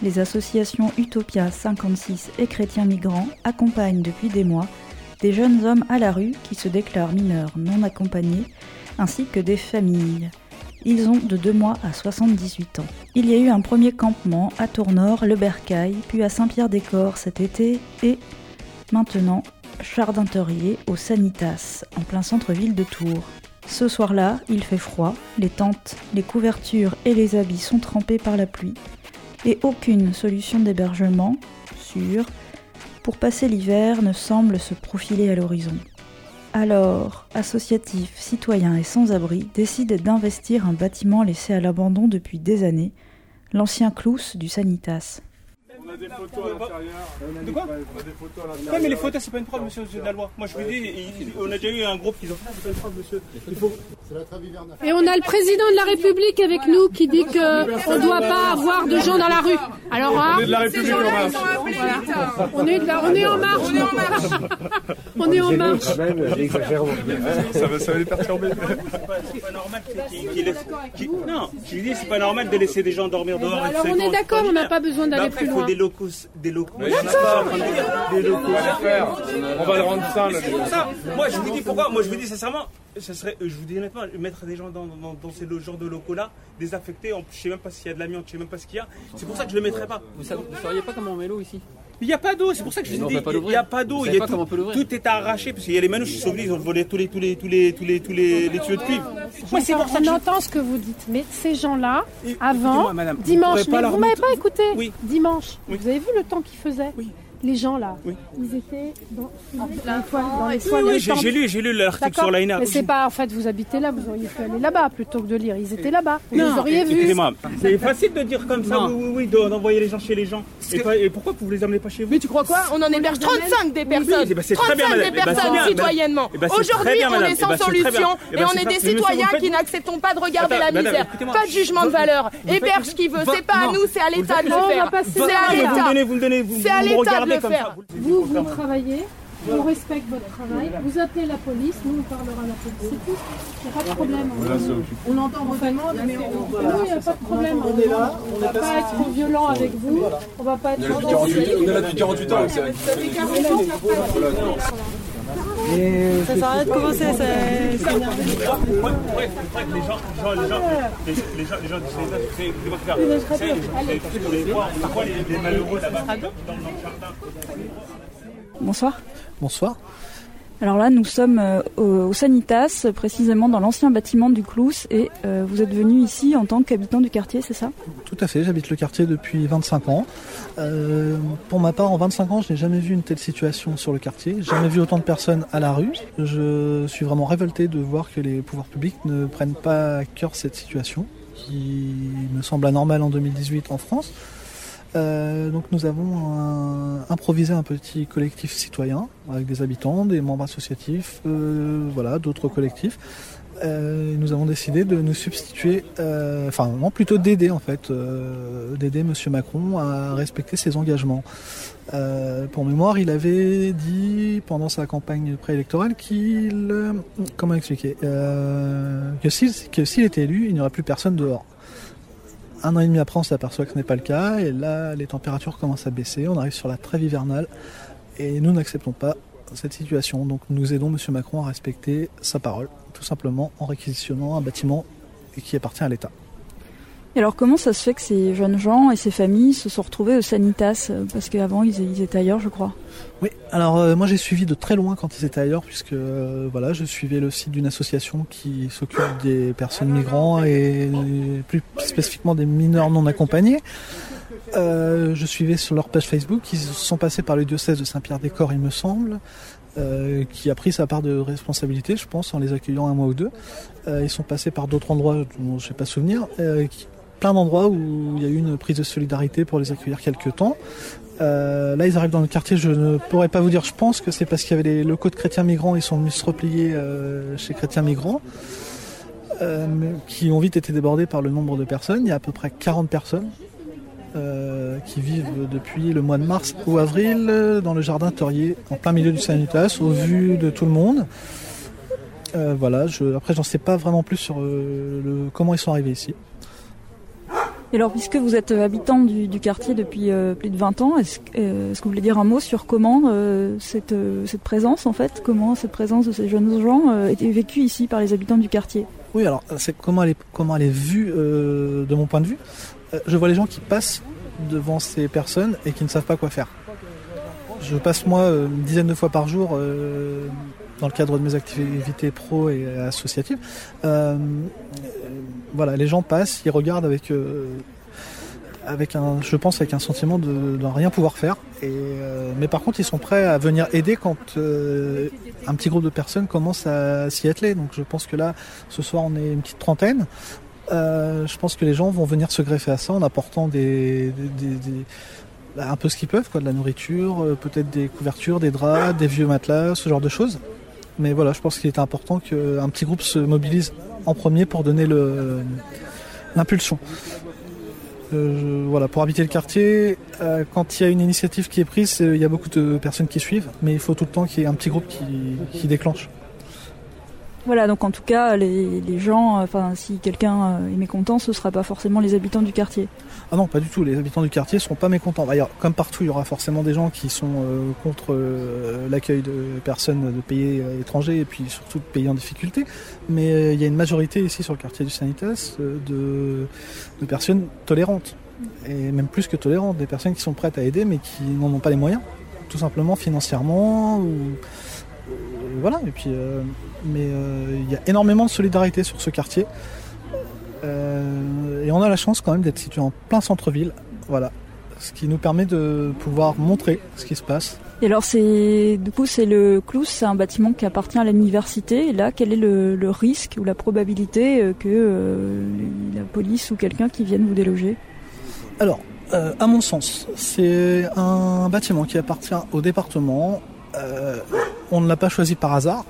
Les associations Utopia 56 et Chrétiens Migrants accompagnent depuis des mois des jeunes hommes à la rue qui se déclarent mineurs non accompagnés, ainsi que des familles. Ils ont de 2 mois à 78 ans. Il y a eu un premier campement à Tournord, le Bercail, puis à Saint-Pierre-des-Corps cet été, et maintenant Chardinterier au Sanitas, en plein centre-ville de Tours. Ce soir-là, il fait froid, les tentes, les couvertures et les habits sont trempés par la pluie, et aucune solution d'hébergement sûre pour passer l'hiver ne semble se profiler à l'horizon. Alors, associatifs, citoyens et sans-abri décident d'investir un bâtiment laissé à l'abandon depuis des années, l'ancien clous du Sanitas. On a des photos à l'intérieur. De quoi On a des photos à Ouais, l'intérieur. mais les photos, c'est pas une preuve, monsieur, de la loi. Moi, je vous dis, on a déjà eu un groupe qui ont fait, c'est pas une preuve, monsieur. Il faut. Et on a le président de la République avec nous qui dit qu'on ne doit pas avoir de gens dans la rue. Alors là, On est de la République en marche. on, est en marche. on est en marche. Ça va, ça va les perturber. C'est pas, normal Non, je lui dis, c'est pas normal de laisser des gens dormir dehors. et Alors tout ça, on est d'accord, on n'a pas besoin d'aller plus loin. Des locaux. Des locaux. Mais pas. Des locaux. On va les faire. On va le rendre. C'est pour ça. Moi, je vous dis pourquoi. Moi, je vous dis sincèrement, ce serait, je vous dis honnêtement, mettre des gens dans, dans, dans ces genres de locaux-là, désaffectés. En plus, je sais même pas s'il y a de l'amiante, je sais même pas ce qu'il y a. C'est pour ça que je le mettrais pas. Vous ne sauriez pas comment on met l'eau ici? Il n'y a pas d'eau, c'est pour ça que je vous dis, il n'y a pas d'eau. Vous il y a pas tout, comment on peut l'ouvrir tout est arraché parce qu'il y a les manouches qui sont venus, ils ont volé tous les tous les tous les tous les tous les, les tuyaux de cuivre. Moi, c'est pour ça on que je- entend ce que vous dites, mais ces gens-là, avant, madame, vous dimanche, pas mais vous m'avez pas écouté, Oui. dimanche, Oui. vous avez vu le temps qu'il faisait Oui. Les gens là, Oui. ils étaient dans, dans les toiles, dans les Oui, toiles oui, des j'ai lu, j'ai lu l'article sur l'AINA. Mais c'est pas, en fait, vous habitez là, vous auriez pu aller là-bas plutôt que de lire. Ils étaient là-bas. Vous Non, les auriez vus. Excusez-moi, c'est facile de dire comme ça, Non. oui, oui, oui, de- d'envoyer les gens chez les gens. Et, pas- et pourquoi vous les amenez pas chez vous Mais tu crois quoi? On en héberge 35 des personnes. eh ben, très bien, 35 madame. des Eh ben, personnes citoyennement. Eh ben, Aujourd'hui, on est Eh sans ben, solution Eh et ben, on est des citoyens qui n'acceptons pas de regarder la misère. Pas de jugement de valeur. Héberge qui veut. C'est pas à nous, c'est à l'État de le faire. C'est à Vous me l'État. donnez, vous me donnez, vous, C'est à l'État de le faire. ça. Vous, vous travaillez, on respecte votre travail, vous appelez la police, nous on parlera à la police, c'est tout. Il n'y a pas de problème. On entend vraiment, mais on... Non, il n'y a pas de problème. On est là, on ne va pas être violent avec vous, on va pas être... On est là depuis 48 ans, c'est vrai. Ça s'arrête de commencer, c'est. Bonsoir. Bonsoir. Alors là, nous sommes euh, au, Sanitas, précisément dans l'ancien bâtiment du Clous, et euh, vous êtes venu ici en tant qu'habitant du quartier, c'est ça? Tout à fait, j'habite le quartier depuis 25 ans. Euh, pour ma part, en 25 ans, je n'ai jamais vu une telle situation sur le quartier. Jamais vu autant de personnes à la rue. Je suis vraiment révolté de voir que les pouvoirs publics ne prennent pas à cœur cette situation, qui me semble anormale en 2018 en France. Euh, donc nous avons improvisé un petit collectif citoyen avec des habitants, des membres associatifs, euh, voilà, d'autres collectifs. Euh, nous avons décidé de nous substituer, euh, enfin non plutôt d'aider en fait, d'aider Monsieur Macron à respecter ses engagements. Pour mémoire, il avait dit pendant sa campagne préélectorale qu'il, comment expliquer, que s'il était élu, il n'y aurait plus personne dehors. Un an et demi après, on s'aperçoit que ce n'est pas le cas, et là, les températures commencent à baisser, on arrive sur la trêve hivernale, et nous n'acceptons pas cette situation. Donc nous aidons M. Macron à respecter sa parole, tout simplement en réquisitionnant un bâtiment qui appartient à l'État. Et alors comment ça se fait que ces jeunes gens et ces familles se sont retrouvés au Sanitas euh, Parce qu'avant, ils, étaient ailleurs, je crois? Oui, alors euh, moi j'ai suivi de très loin quand ils étaient ailleurs, puisque euh, voilà, je suivais le site d'une association qui s'occupe des personnes migrants et plus spécifiquement des mineurs non accompagnés. Je suivais sur leur page Facebook, ils sont passés par le diocèse de Saint-Pierre-des-Corps, il me semble, qui a pris sa part de responsabilité, je pense, en les accueillant un mois ou deux. Ils sont passés par d'autres endroits dont je n'ai pas souvenir. Plein d'endroits où il y a eu une prise de solidarité pour les accueillir quelques temps. Euh, là, ils arrivent dans le quartier, je ne pourrais pas vous dire, je pense que c'est parce qu'il y avait les locaux de chrétiens migrants, ils sont venus se replier euh, chez chrétiens migrants, euh, qui ont vite été débordés par le nombre de personnes. Il y a à peu près 40 personnes qui vivent depuis le mois de mars ou avril dans le jardin Torier, en plein milieu du Sanitas, au vu de tout le monde. Voilà, je, après j'en sais pas vraiment plus sur comment ils sont arrivés ici. Et alors, puisque vous êtes euh, habitant du, quartier depuis euh, plus de 20 ans, est-ce euh, est-ce que vous voulez dire un mot sur comment euh, cette, présence, en fait, comment cette présence de ces jeunes gens était vécue ici par les habitants du quartier? Oui, alors c'est comment elle est, est vue de mon point de vue. Je vois les gens qui passent devant ces personnes et qui ne savent pas quoi faire. Je passe moi une dizaine de fois par jour dans le cadre de mes activités pro et associatives. Voilà, les gens passent, ils regardent avec, euh, avec un, je pense avec un sentiment de, de rien pouvoir faire. Euh, mais par contre, ils sont prêts à venir aider quand euh, un petit groupe de personnes commence à s'y atteler. Donc je pense que là, ce soir, on est une petite trentaine. Je pense que les gens vont venir se greffer à ça en apportant bah, un peu ce qu'ils peuvent, quoi, de la nourriture, peut-être des couvertures, des draps, des vieux matelas, ce genre de choses. Mais voilà, je pense qu'il est important qu'un petit groupe se mobilise en premier pour donner l'impulsion. Euh, voilà, pour habiter le quartier, euh, quand il y a une initiative qui est prise, euh, il y a beaucoup de personnes qui suivent, mais il faut tout le temps qu'il y ait un petit groupe qui déclenche. Voilà, donc en tout cas, les, gens, euh, enfin, si quelqu'un euh, est mécontent, ce sera pas forcément les habitants du quartier. Ah non, pas du tout. Les habitants du quartier seront pas mécontents. D'ailleurs, comme partout, il y aura forcément des gens qui sont euh, contre l'accueil de personnes de pays étrangers et puis surtout de pays en difficulté. Mais il y a une majorité ici sur le quartier du Sanitas de, de personnes tolérantes. Et même plus que tolérantes, des personnes qui sont prêtes à aider mais qui n'en ont pas les moyens. Tout simplement financièrement voilà. Et puis, euh, mais euh, il y a énormément de solidarité sur ce quartier. Euh, et on a la chance quand même d'être situé en plein centre-ville. Voilà. Ce qui nous permet de pouvoir montrer ce qui se passe. Et alors, c'est du coup, c'est le Clous, c'est un bâtiment qui appartient à l'université. Et là, quel est le, le risque ou la probabilité que euh, la police ou quelqu'un qui vienne vous déloger? Alors, euh, à mon sens, c'est un bâtiment qui appartient au département. Euh, on ne l'a pas choisi par hasard.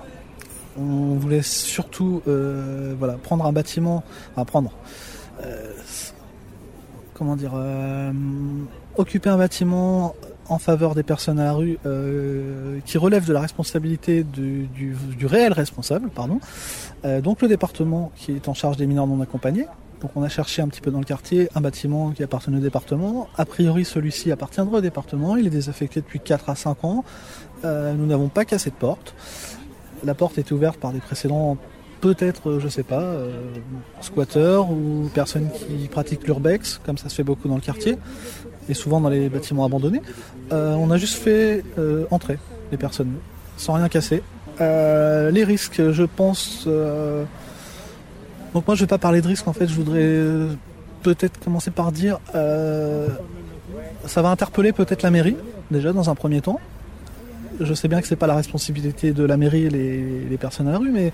On voulait surtout euh, prendre un bâtiment, enfin prendre, euh, comment dire, euh, occuper un bâtiment en faveur des personnes à la rue qui relève de la responsabilité du, réel responsable, pardon. Donc le département qui est en charge des mineurs non accompagnés. Donc on a cherché un petit peu dans le quartier un bâtiment qui appartenait au département. A priori celui-ci appartiendra au département. Il est désaffecté depuis 4 à 5 ans. Euh, nous n'avons pas cassé de porte. La porte était ouverte par des précédents, peut-être, euh, je sais pas, euh, squatteurs ou personnes qui pratiquent l'urbex, comme ça se fait beaucoup dans le quartier, et souvent dans les bâtiments abandonnés. On a juste fait entrer les personnes, sans rien casser. Les risques, je pense. Donc moi, je vais pas parler de risques. En fait, je voudrais peut-être commencer par dire, ça va interpeller peut-être la mairie déjà dans un premier temps. Je sais bien que c'est pas la responsabilité de la mairie et les, personnes à la rue, mais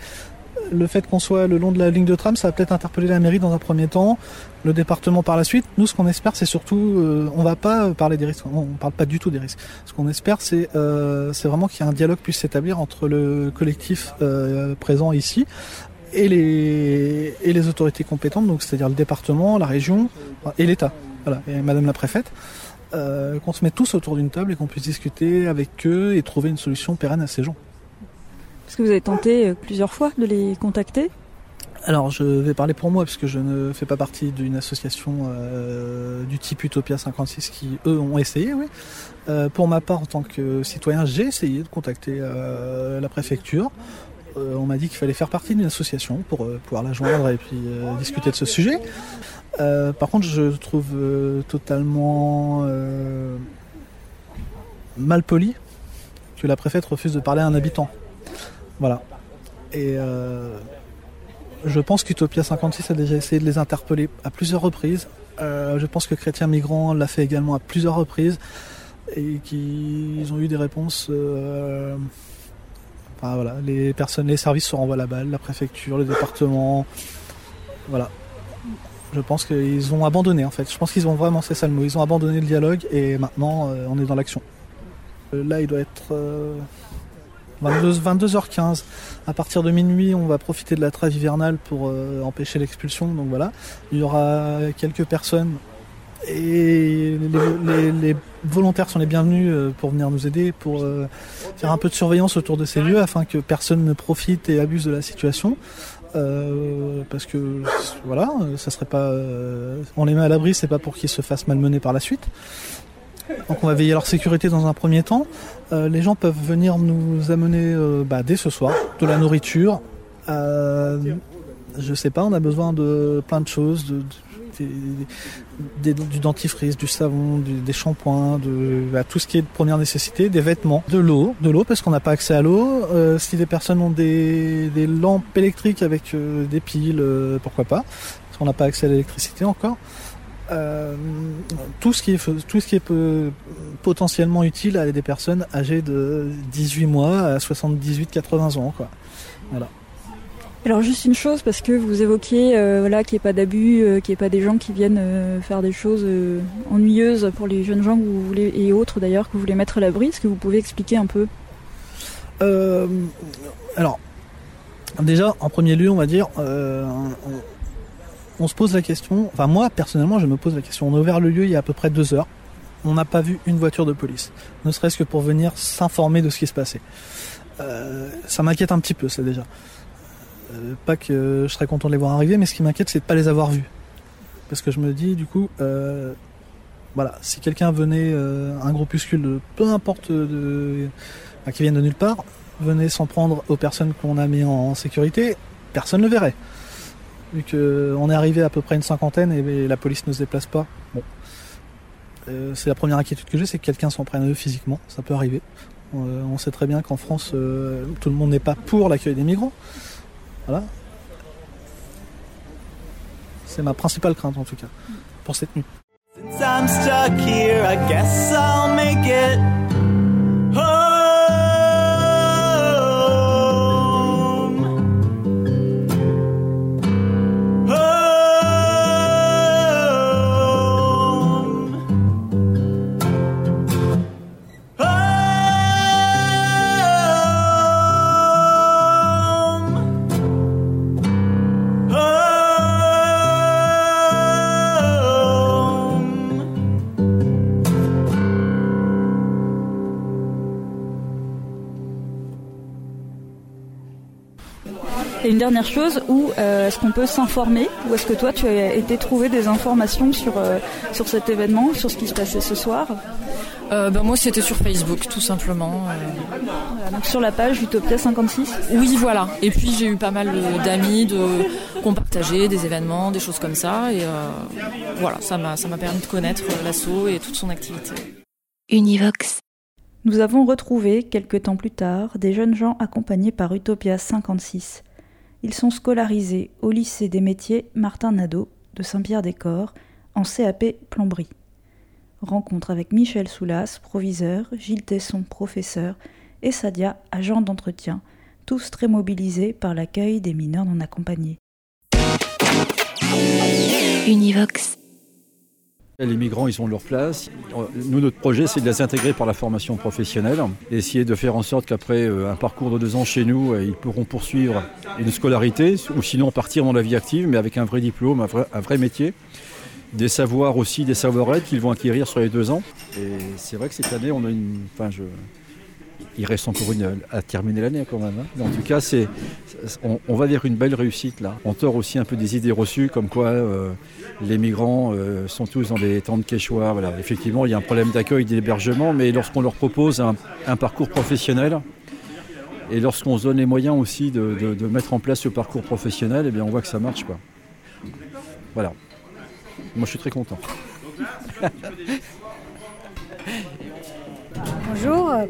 le fait qu'on soit le long de la ligne de tram, ça va peut-être interpeller la mairie dans un premier temps, le département par la suite. Nous, ce qu'on espère, c'est surtout, euh, on va pas parler des risques, on on parle pas du tout des risques. Ce qu'on espère, c'est euh, c'est vraiment qu'il y ait un dialogue puisse s'établir entre le collectif euh, présent ici et les, et les autorités compétentes, donc c'est-à-dire le département, la région et l'État, voilà, et Madame la préfète, euh, qu'on se mette tous autour d'une table et qu'on puisse discuter avec eux et trouver une solution pérenne à ces gens. Est-ce que vous avez tenté euh, plusieurs fois de les contacter? Alors, je vais parler pour moi, puisque je ne fais pas partie d'une association euh, du type Utopia 56 qui, eux, ont essayé, oui. Euh, pour ma part, en tant que citoyen, j'ai essayé de contacter euh, la préfecture. Euh, on m'a dit qu'il fallait faire partie d'une association pour euh, pouvoir la joindre et puis euh, discuter de ce sujet. Par contre, je trouve totalement mal poli que la préfète refuse de parler à un habitant. Voilà. Et je pense qu'Utopia 56 a déjà essayé de les interpeller à plusieurs reprises. Je pense que Chrétien Migrant l'a fait également à plusieurs reprises et qu'ils ont eu des réponses. Euh, voilà, les personnes, les services se renvoient la balle, la préfecture, le département. Voilà. Je pense qu'ils ont abandonné en fait. Je pense qu'ils ont vraiment, c'est ça le mot, ils ont abandonné le dialogue et maintenant euh, on est dans l'action. Euh, Là il doit être euh, 22, 22h15. À partir de minuit on va profiter de la trêve hivernale pour euh, empêcher l'expulsion. Donc voilà, il y aura quelques personnes et les, volontaires sont les bienvenus euh, pour venir nous aider, pour euh, faire un peu de surveillance autour de ces lieux afin que personne ne profite et abuse de la situation. Euh, parce que voilà, ça serait pas, on les met à l'abri, c'est pas pour qu'ils se fassent malmener par la suite. Donc on va veiller à leur sécurité dans un premier temps. Les gens peuvent venir nous amener bah, dès ce soir de la nourriture. Je sais pas, on a besoin de plein de choses, du dentifrice, du savon, des shampoings, tout ce qui est de première nécessité, des vêtements, de l'eau, de l'eau parce qu'on n'a pas accès à l'eau. Euh, si des personnes ont des, lampes électriques avec euh, des piles, euh, pourquoi pas Parce qu'on n'a pas accès à l'électricité encore. Tout ce qui est tout ce qui est potentiellement utile à des personnes âgées de 18 mois à 78 80 ans quoi. Voilà. Alors juste une chose, parce que vous évoquiez euh, voilà, qu'il n'y ait pas d'abus, euh, qu'il n'y ait pas des gens qui viennent euh, faire des choses euh, ennuyeuses pour les jeunes gens et autres d'ailleurs, que vous voulez mettre à l'abri. Est-ce que vous pouvez expliquer un peu? Alors, déjà, en premier lieu, on va dire, on, se pose la question, enfin moi, personnellement, je me pose la question. On a ouvert le lieu il y a à peu près deux heures. On n'a pas vu une voiture de police, ne serait-ce que pour venir s'informer de ce qui se passait. Ça m'inquiète un petit peu, ça déjà. Euh, pas que je serais content de les voir arriver, mais ce qui m'inquiète, c'est de pas les avoir vus. Parce que je me dis, du coup, euh, voilà, si quelqu'un venait, euh, un groupuscule, de- peu importe qui viennent de nulle part, venait s'en prendre aux personnes qu'on a mis en sécurité, personne ne le verrait. Vu qu'on est arrivé à peu près une cinquantaine et la police ne se déplace pas, bon. C'est la première inquiétude que j'ai, c'est que quelqu'un s'en prenne à eux physiquement, ça peut arriver. On sait très bien qu'en France, tout le monde n'est pas pour l'accueil des migrants. Voilà. C'est ma principale crainte en tout cas, pour cette nuit. Since I'm stuck here, I guess I'll make it dernière chose, où euh, est-ce qu'on peut s'informer? Ou est-ce que toi, tu as été trouver des informations sur, euh, sur cet événement, sur ce qui se passait ce soir? Euh, ben, moi, c'était sur Facebook, tout simplement. euh. Voilà, donc sur la page Utopia 56 Oui, voilà. Et puis, j'ai eu pas mal d'amis de... qui ont partagé des événements, des choses comme ça. Et euh, voilà, ça m'a ça m'a permis de connaître l'assaut et toute son activité. Univox. Nous avons retrouvé, quelques temps plus tard, des jeunes gens accompagnés par Utopia 56. Ils sont scolarisés au lycée des métiers Martin Nadeau de Saint-Pierre-des-Corps en CAP plomberie. Rencontre avec Michel Soulas, proviseur, Gilles Tesson, professeur, et Sadia, agent d'entretien, tous très mobilisés par l'accueil des mineurs non accompagnés. Univox. Les migrants, ils ont leur place. Nous, notre projet, c'est de les intégrer par la formation professionnelle, essayer de faire en sorte qu'après euh, un parcours de deux ans chez nous, euh, ils pourront poursuivre une scolarité, ou sinon partir dans la vie active, mais avec un vrai diplôme, un vrai, métier. Des savoirs aussi, des savoir-être qu'ils vont acquérir sur les deux ans. Et c'est vrai que cette année, on a une. Il reste encore une à terminer l'année quand même. hein. En tout cas, on, va vers une belle réussite là. On tord aussi un peu des idées reçues comme quoi euh, les migrants euh, sont tous dans des tentes quechua. Voilà. Effectivement, il y a un problème d'accueil, d'hébergement, mais lorsqu'on leur propose un, parcours professionnel et lorsqu'on se donne les moyens aussi de, de- de mettre en place ce parcours professionnel, eh bien, on voit que ça marche. Voilà. Moi, je suis très content. Bonjour, euh,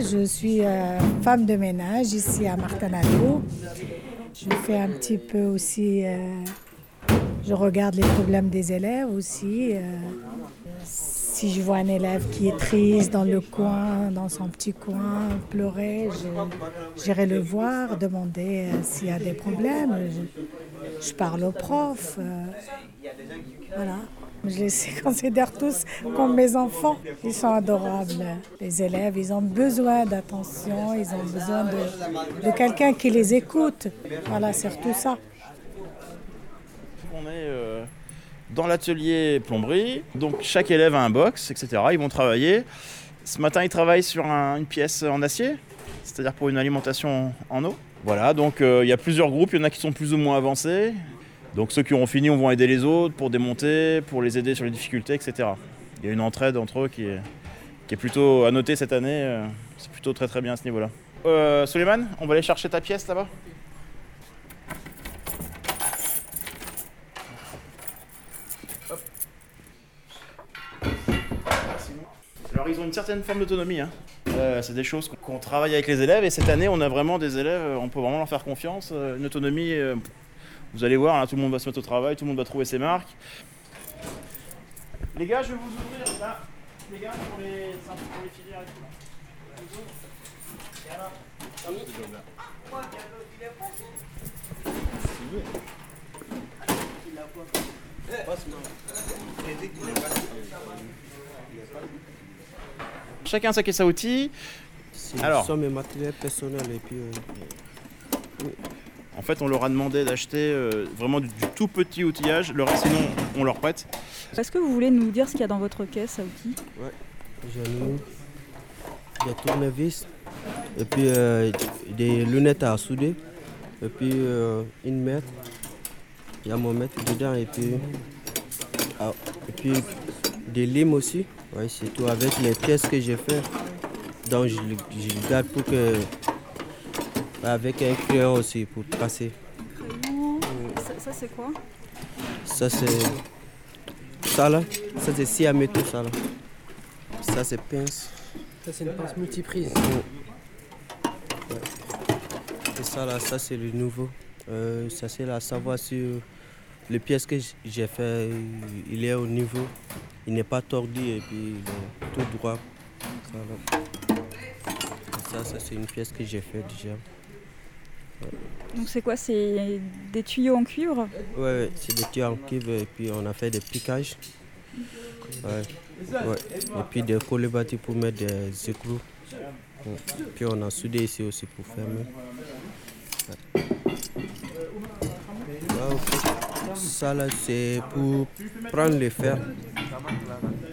je suis euh, femme de ménage ici à Martinado. Je fais un petit peu aussi, euh, je regarde les problèmes des élèves aussi. euh, si je vois un élève qui est triste dans le coin, dans son petit coin, pleurer, j'irai le voir, demander s'il y a des problèmes. Je- je parle aux profs. euh, voilà. Je les considère tous comme mes enfants. Ils sont adorables. Les élèves, ils ont besoin d'attention, ils ont besoin de, quelqu'un qui les écoute. Voilà, c'est surtout ça. On est euh, dans l'atelier plomberie, donc chaque élève a un box, etc. Ils vont travailler. Ce matin, ils travaillent sur un- une pièce en acier, c'est-à-dire pour une alimentation en eau. Voilà, donc euh, il y a plusieurs groupes, il y en a qui sont plus ou moins avancés. Donc ceux qui auront fini, on va aider les autres pour démonter, pour les aider sur les difficultés, etc. Il y a une entraide entre eux qui est, plutôt à noter cette année. euh, C'est plutôt très très bien à ce niveau-là. Euh, Suleiman, on va aller chercher ta pièce là-bas Alors ils ont une certaine forme d'autonomie. hein. Euh, c'est des choses qu'on- travaille avec les élèves et cette année on a vraiment des élèves, euh, on peut vraiment leur faire confiance. Une autonomie, vous allez voir, hein, tout le monde va se mettre au travail, tout le monde va trouver ses marques. Les gars, je vais vous ouvrir là. Les gars, pour les, pour les filières et tout. là. Et Chacun sa caisse à outils. Alors, Ce sont mes matériels personnels et puis. euh, en fait, on leur a demandé d'acheter euh, vraiment du, du tout petit outillage. Le reste, sinon, on leur prête. Est-ce que vous voulez nous dire ce qu'il y a dans votre caisse à outils ouais, j'en ai des tournevis et puis euh, des lunettes à souder et puis euh, une mètre. Il y a mon mètre dedans et puis, ah, et puis des limes aussi. Ouais, c'est tout avec les pièces que j'ai fait. Donc je, je le garde pour que. Avec un crayon aussi pour tracer. Ça, ça, c'est quoi Ça c'est. Ça là, ça c'est scie à métaux ça là. Ça c'est pince. Ça, c'est une pince multiprise. Ouais. Et ça là, ça c'est le nouveau. Euh, ça c'est la savoir sur les pièces que j'ai fait, il est au niveau. Il n'est pas tordu et puis il est tout droit. Ça, là. Et ça, ça c'est une pièce que j'ai fait déjà. Donc c'est quoi C'est des tuyaux en cuivre Ouais, ouais, c'est des tuyaux en cuivre et puis on a fait des piquages. Ouais, ouais. Et puis des colébati pour mettre des écrous. Puis on a soudé ici aussi pour fermer. Ça là, c'est pour prendre les fers.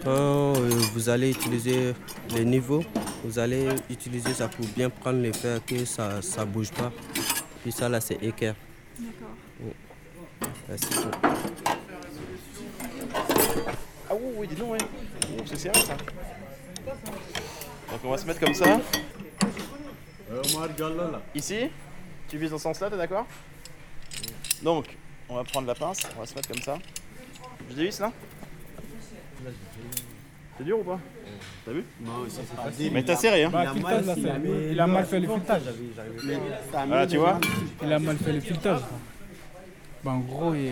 Quand euh, vous allez utiliser les niveaux, vous allez utiliser ça pour bien prendre les fers, que ça ne bouge pas. Puis ça là, c'est équerre. Ouais, c'est tout. Ah oui, oui, dis donc, ouais. Oh, c'est serré ça. Donc on va se mettre comme ça. Ici, tu vises dans ce sens-là, t'es d'accord? Donc, on va prendre la pince, on va se mettre comme ça. Je dévisse là C'est dur ou pas? T'as vu Mais t'as serré, hein Bah, il a mal fait le filetage. Voilà, tu vois Il a mal fait le filetage. Bah, en gros, il.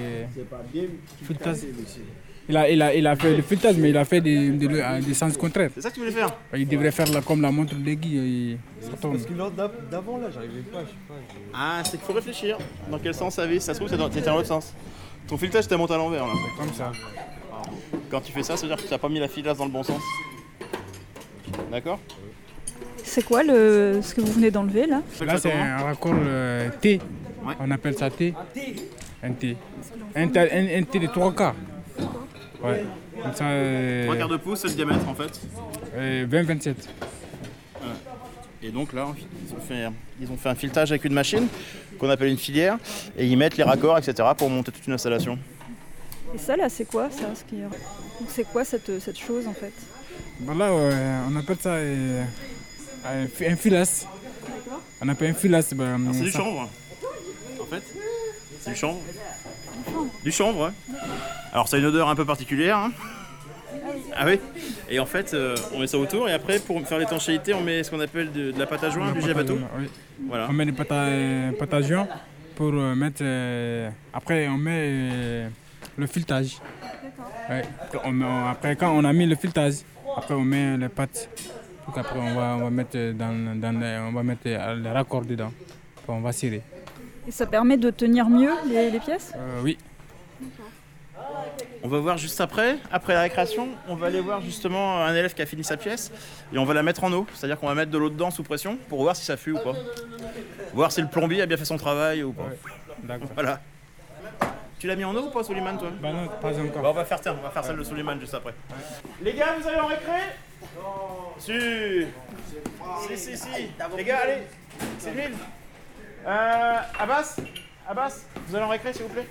Il a, il, a, il a fait le filetage, mais il a fait des, des, des sens contraires. C'est ça que tu voulais faire Il devrait faire là, comme la montre ça tourne. Parce que d'avant là, j'arrivais pas, je sais pas. Ah, c'est qu'il faut réfléchir. Dans quel sens ça vise Ça se trouve, c'est dans- l'autre sens. Ton filetage, t'es monté à l'envers là. Comme ça. Quand tu fais ça, ça veut dire que tu n'as pas mis la filasse dans le bon sens. D'accord C'est quoi le... ce que vous venez d'enlever là Là, c'est un raccord euh, T. On appelle ça T. Un T. Un, T- un- un T de 3 quarts. Ouais. Comme ça. euh, 3 quarts de pouce, c'est le diamètre en fait. euh, 20-27. Et donc là, ils ont, fait, ils ont fait un filetage avec une machine qu'on appelle une filière et ils mettent les raccords, etc. pour monter toute une installation. Et ça là, c'est quoi ça ce qui... Donc c'est quoi cette, cette chose en fait? Bah là, euh, on appelle ça euh, un, fi- un filasse. On appelle un filasse. bah, Alors, C'est du chanvre. En fait, c'est du chanvre. Du chanvre, ouais. Alors ça a une odeur un peu particulière. hein. Ah oui Et en fait, euh, on met ça autour et après, pour faire l'étanchéité, on met ce qu'on appelle de, de la pâte à joint, du pâte oui. Voilà. On met des pâtes à, pâtes à joint pour euh, mettre. euh, après, on met euh, le filetage. Ouais. On- après, quand on a mis le filetage, après on met les pâtes. Donc après, on va, on va mettre dans, dans les, on va mettre les raccords dedans. Après, on va serrer. Et ça permet de tenir mieux les, les pièces? Euh, oui. On va voir juste après, après la récréation, on va aller voir justement un élève qui a fini sa pièce et on va la mettre en eau. C'est-à-dire qu'on va mettre de l'eau dedans sous pression pour voir si ça fuit ou pas. Voir si le plombier a bien fait son travail ou pas. D'accord. Voilà. Tu l'as mis en eau ou pas, Soliman, toi Bah non, pas encore. Bah, on va faire tiens, on va faire celle de Soliman juste après. Les gars, vous allez en récré Si. Si, si, si. Les gars, allez. Sylvie. Euh, Abbas Abbas, vous allez en récré, s'il vous plaît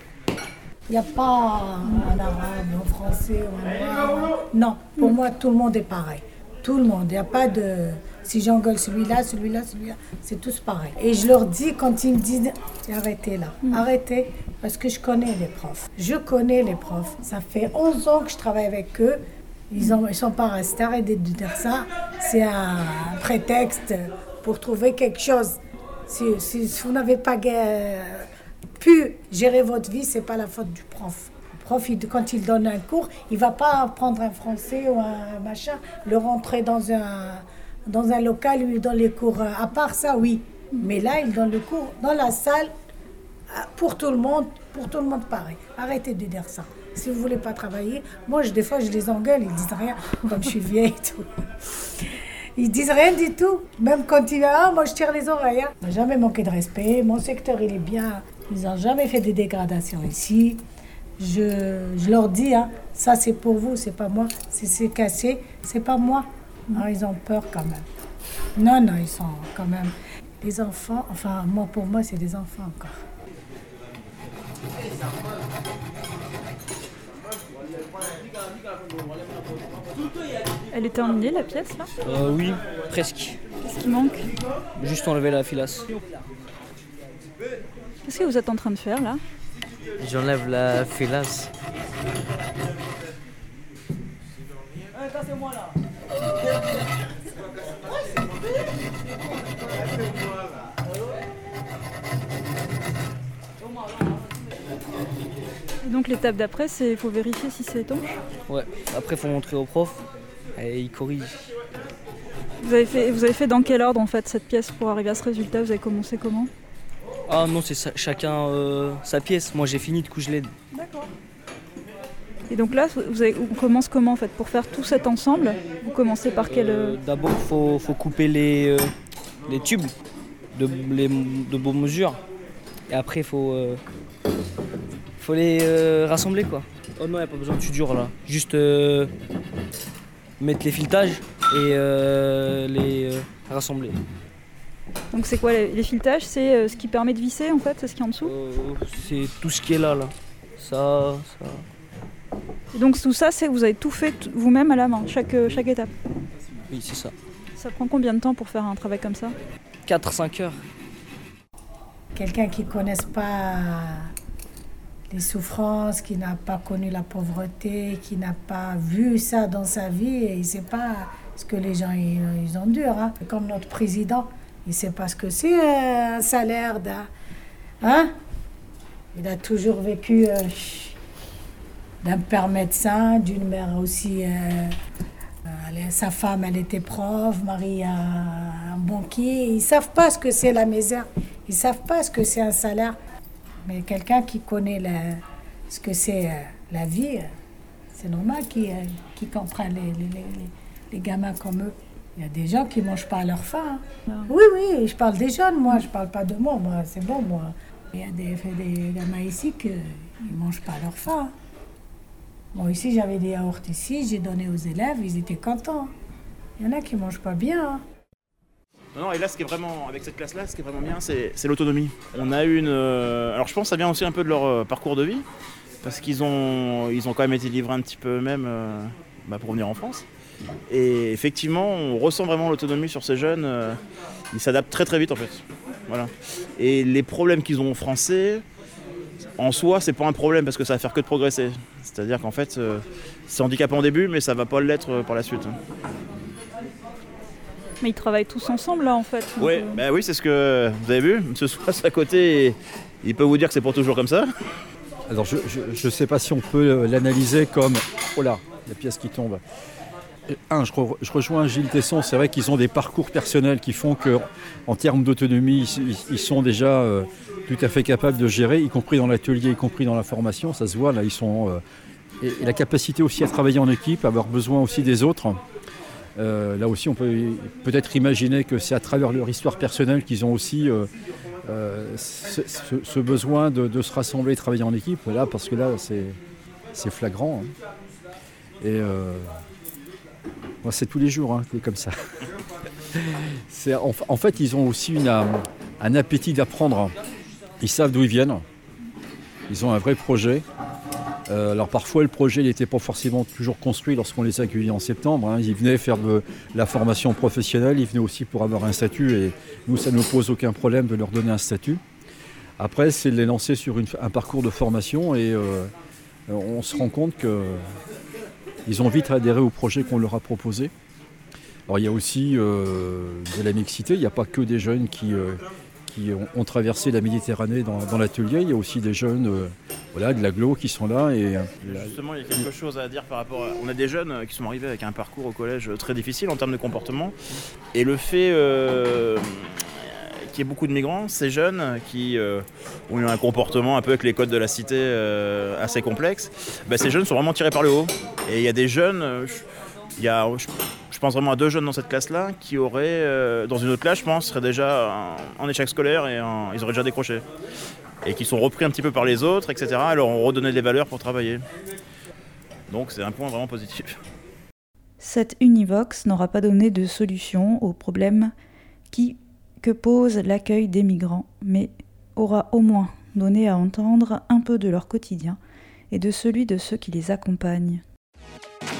Il n'y a pas un arabe, un français un noir. Non, pour moi, tout le monde est pareil. Tout le monde. Il n'y a pas de. Si j'engueule celui-là, celui-là, celui-là, c'est tous pareil. Et je leur dis quand ils me disent arrêtez là, arrêtez, parce que je connais les profs. Je connais les profs. Ça fait 11 ans que je travaille avec eux. Ils ne ils sont pas restés. Arrêtez de dire ça. C'est un prétexte pour trouver quelque chose. Si, si- si vous n'avez pas pu gérer votre vie, c'est pas la faute du prof. Le prof, il- quand il donne un cours, il va pas prendre un français ou un machin, le rentrer dans un, dans un local, lui donne les cours. À part ça, oui. Mais là, il donne le cours dans la salle, ah, pour tout le monde, pour tout le monde pareil. Arrêtez de dire ça. Si vous voulez pas travailler, moi, des fois, je les engueule, ils disent rien, comme je suis vieille et tout. Ils disent rien du tout. Même quand ils ah, moi je tire les oreilles. hein. N'a jamais manqué de respect. Mon secteur, il est bien. Ils n'ont jamais fait des dégradations ici. Je, je leur dis, hein, ça c'est pour vous, c'est pas moi. Si c'est cassé, c'est pas moi. Ah, ils ont peur quand même. Non, non, ils sont quand même des enfants. Enfin, moi pour moi, c'est des enfants encore. Elle est terminée la pièce là? Euh, oui, presque. Qu'est-ce qui manque? Juste enlever la filasse. Qu'est-ce que vous êtes en train de faire là? J'enlève la filasse. Et donc l'étape d'après, c'est il faut vérifier si c'est étanche. Ouais, après faut montrer au prof et il corrige. Vous avez, fait, vous avez fait dans quel ordre en fait cette pièce pour arriver à ce résultat? Vous avez commencé comment? Ah non, c'est chacun euh, sa pièce. Moi j'ai fini, du coup je l'aide. D'accord. Et donc là, vous avez- on commence comment en fait Pour faire tout cet ensemble, vous commencez par quel... Euh, D'abord, faut, faut couper les, euh, les tubes de, les- de bonnes mesures. Et après, faut, euh, faut les euh, rassembler quoi. Oh non, il a pas besoin de dur là. Juste euh, mettre les filetages et euh, les euh, rassembler. Donc c'est quoi les, les filetages? C'est euh, ce qui permet de visser en fait C'est ce qui est en dessous? C'est tout ce qui est là là. Ça, ça. Et donc tout ça, c'est vous avez tout fait vous-même à la main, chaque, euh, chaque étape? Oui, c'est ça. Ça prend combien de temps pour faire un travail comme ça? 4-5 heures. Quelqu'un qui ne connaisse pas les souffrances, qui n'a pas connu la pauvreté, qui n'a pas vu ça dans sa vie, et il ne sait pas ce que les gens ils, ils endurent. hein. Comme notre président, il sait pas ce que c'est euh, un salaire d'un... Hein? Il a toujours vécu euh, d'un père médecin, d'une mère aussi... euh, sa femme, elle était prof, Marie a un banquier. Ils ne savent pas ce que c'est la misère. Ils ne savent pas ce que c'est un salaire. Mais quelqu'un qui connaît ce que c'est la vie, c'est normal qu'il euh, qu'il comprenne les, les- les- les- les gamins comme eux. Il y a des gens qui ne mangent pas à leur faim. hein. Oui, oui, je parle des jeunes, moi, je ne parle pas de moi. Moi, c'est bon, moi. Il y a des, des gamins ici qui ne mangent pas à leur faim. Bon, ici, j'avais des yaourts ici, j'ai donné aux élèves, ils étaient contents. Il y en a qui mangent pas bien. hein. Non, non, et là, ce qui est vraiment, avec cette classe-là, ce qui est vraiment bien, c'est c'est l'autonomie. On a une. euh, alors, je pense que ça vient aussi un peu de leur euh, parcours de vie, parce qu'ils ont, ils ont quand même été livrés un petit peu eux-mêmes euh, bah, pour venir en France. Et effectivement, on ressent vraiment l'autonomie sur ces jeunes. euh, ils s'adaptent très très vite en fait. Voilà. Et les problèmes qu'ils ont en français, en soi, c'est pas un problème parce que ça va faire que de progresser. C'est-à-dire qu'en fait, euh, c'est handicapant au début, mais ça va pas l'être euh, par la suite. Mais ils travaillent tous ensemble là en fait. donc, Oui, euh, bah oui, c'est ce que vous avez vu. M. Souas à côté, et il peut vous dire que c'est pour toujours comme ça. Alors je ne sais pas si on peut l'analyser comme oh là, la pièce qui tombe. Un, je, rejoins Gilles Tesson, c'est vrai qu'ils ont des parcours personnels qui font que, en termes d'autonomie, ils, sont déjà euh, tout à fait capables de gérer, y compris dans l'atelier, y compris dans la formation. Ça se voit, là, ils sont. Euh, et, la capacité aussi à travailler en équipe, avoir besoin aussi des autres. Euh, là aussi, on peut peut-être imaginer que c'est à travers leur histoire personnelle qu'ils ont aussi ce, besoin de, de, se rassembler et travailler en équipe. Là, parce que là, c'est flagrant. Hein. Et c'est tous les jours, hein, comme ça. en, fait, ils ont aussi une, un appétit d'apprendre. Ils savent d'où ils viennent. Ils ont un vrai projet. Euh, alors parfois le projet n'était pas forcément toujours construit lorsqu'on les accueillait en septembre. Hein. Ils venaient faire de la formation professionnelle, ils venaient aussi pour avoir un statut et nous ça ne nous pose aucun problème de leur donner un statut. Après c'est de les lancer sur un parcours de formation et euh, on se rend compte qu'ils ont vite adhéré au projet qu'on leur a proposé. Alors il y a aussi euh, de la mixité, il n'y a pas que des jeunes qui, euh, qui ont, traversé la Méditerranée dans, l'atelier, il y a aussi des jeunes euh, voilà, de l'aglo qui sont là. Et, Justement, il y a quelque chose à dire par rapport à... On a des jeunes qui sont arrivés avec un parcours au collège très difficile en termes de comportement. Et le fait qu'il y ait beaucoup de migrants, ces jeunes qui ont eu un comportement un peu avec les codes de la cité assez complexe, ben, ces jeunes sont vraiment tirés par le haut. Et il y a des jeunes, il y a, je, pense vraiment à deux jeunes dans cette classe-là qui auraient, euh, dans une autre classe, je pense, seraient déjà en, échec scolaire et ils auraient déjà décroché. Et qui sont repris un petit peu par les autres, etc. Et leur ont redonné des valeurs pour travailler. Donc c'est un point vraiment positif. Cette Univox n'aura pas donné de solution aux problèmes qui, que pose l'accueil des migrants, mais aura au moins donné à entendre un peu de leur quotidien et de celui de ceux qui les accompagnent. Thank you.